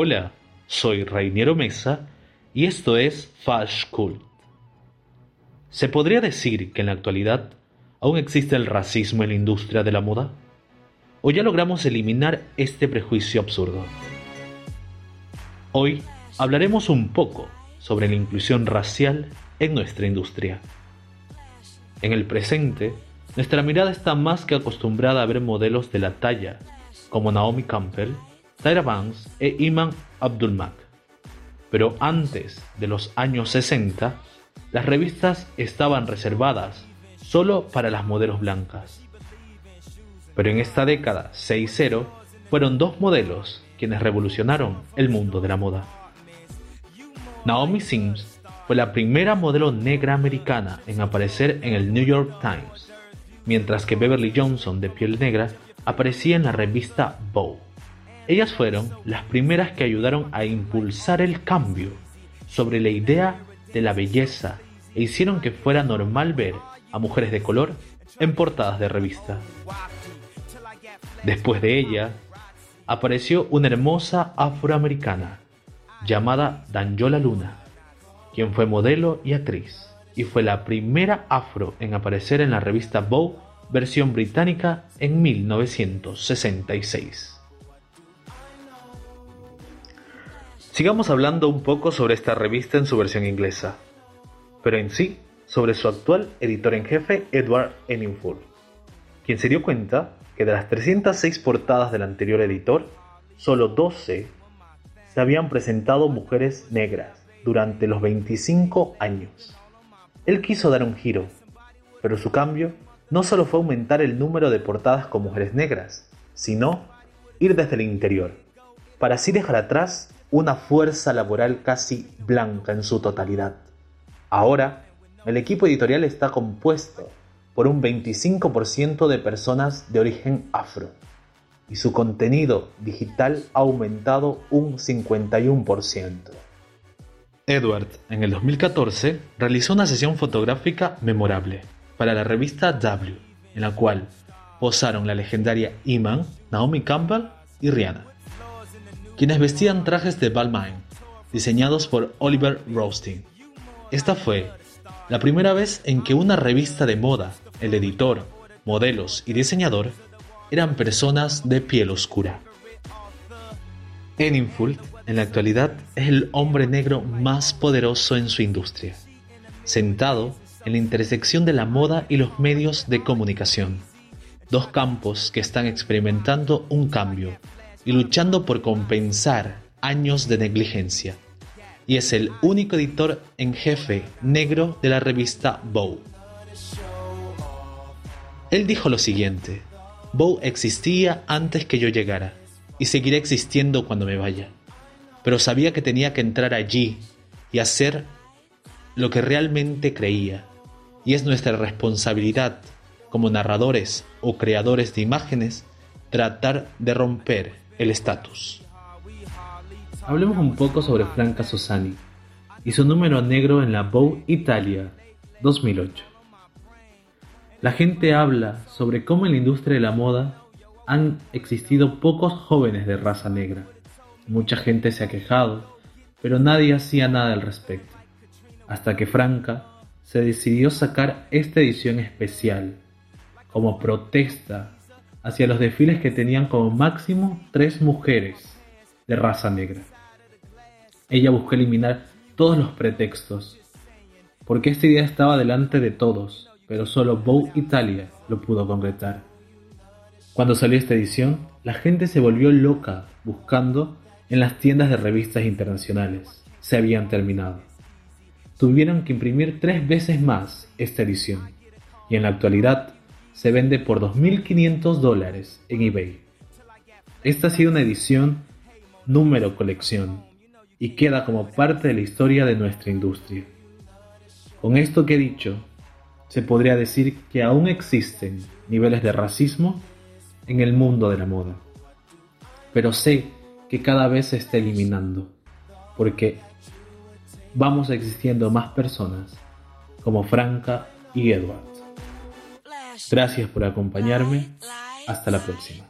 Hola, soy Reiniero Mesa y esto es Fast Cult. ¿Se podría decir que en la actualidad aún existe el racismo en la industria de la moda? ¿O ya logramos eliminar este prejuicio absurdo? Hoy hablaremos un poco sobre la inclusión racial en nuestra industria. En el presente, nuestra mirada está más que acostumbrada a ver modelos de la talla como Naomi Campbell, Tyra Banks e Iman Abdulmak. Pero antes de los años 60, las revistas estaban reservadas solo para las modelos blancas. Pero en esta década 6-0 fueron dos modelos quienes revolucionaron el mundo de la moda. Naomi Sims fue la primera modelo negra americana en aparecer en el New York Times, mientras que Beverly Johnson de piel negra aparecía en la revista Vogue. Ellas fueron las primeras que ayudaron a impulsar el cambio sobre la idea de la belleza e hicieron que fuera normal ver a mujeres de color en portadas de revista. Después de ella, apareció una hermosa afroamericana llamada Danjola Luna, quien fue modelo y actriz, y fue la primera afro en aparecer en la revista Vogue versión británica en 1966. Sigamos hablando un poco sobre esta revista en su versión inglesa, pero en sí sobre su actual editor en jefe Edward Enninful, quien se dio cuenta que de las 306 portadas del anterior editor, solo 12 se habían presentado mujeres negras durante los 25 años. Él quiso dar un giro, pero su cambio no solo fue aumentar el número de portadas con mujeres negras, sino ir desde el interior, para así dejar atrás una fuerza laboral casi blanca en su totalidad. Ahora, el equipo editorial está compuesto por un 25% de personas de origen afro y su contenido digital ha aumentado un 51%. Edward, en el 2014, realizó una sesión fotográfica memorable para la revista W, en la cual posaron la legendaria Iman, Naomi Campbell y Rihanna, quienes vestían trajes de Balmain, diseñados por Oliver Roasting. Esta fue la primera vez en que una revista de moda el editor, modelos y diseñador eran personas de piel oscura. Enninful, en la actualidad, es el hombre negro más poderoso en su industria, sentado en la intersección de la moda y los medios de comunicación, dos campos que están experimentando un cambio y luchando por compensar años de negligencia, y es el único editor en jefe negro de la revista Vogue. Él dijo lo siguiente, Bow existía antes que yo llegara y seguirá existiendo cuando me vaya, pero sabía que tenía que entrar allí y hacer lo que realmente creía, y es nuestra responsabilidad como narradores o creadores de imágenes tratar de romper el estatus. Hablemos un poco sobre Franca Sosani y su número negro en la Bow Italia 2008. La gente habla sobre cómo en la industria de la moda han existido pocos jóvenes de raza negra. Mucha gente se ha quejado, pero nadie hacía nada al respecto. Hasta que Franca se decidió sacar esta edición especial como protesta hacia los desfiles que tenían como máximo tres mujeres de raza negra. Ella buscó eliminar todos los pretextos, porque esta idea estaba delante de todos pero solo Vogue Italia lo pudo concretar. Cuando salió esta edición, la gente se volvió loca buscando en las tiendas de revistas internacionales. Se habían terminado. Tuvieron que imprimir tres veces más esta edición y en la actualidad se vende por 2.500 dólares en eBay. Esta ha sido una edición número colección y queda como parte de la historia de nuestra industria. Con esto que he dicho, se podría decir que aún existen niveles de racismo en el mundo de la moda. Pero sé que cada vez se está eliminando, porque vamos existiendo más personas como Franca y Edward. Gracias por acompañarme. Hasta la próxima.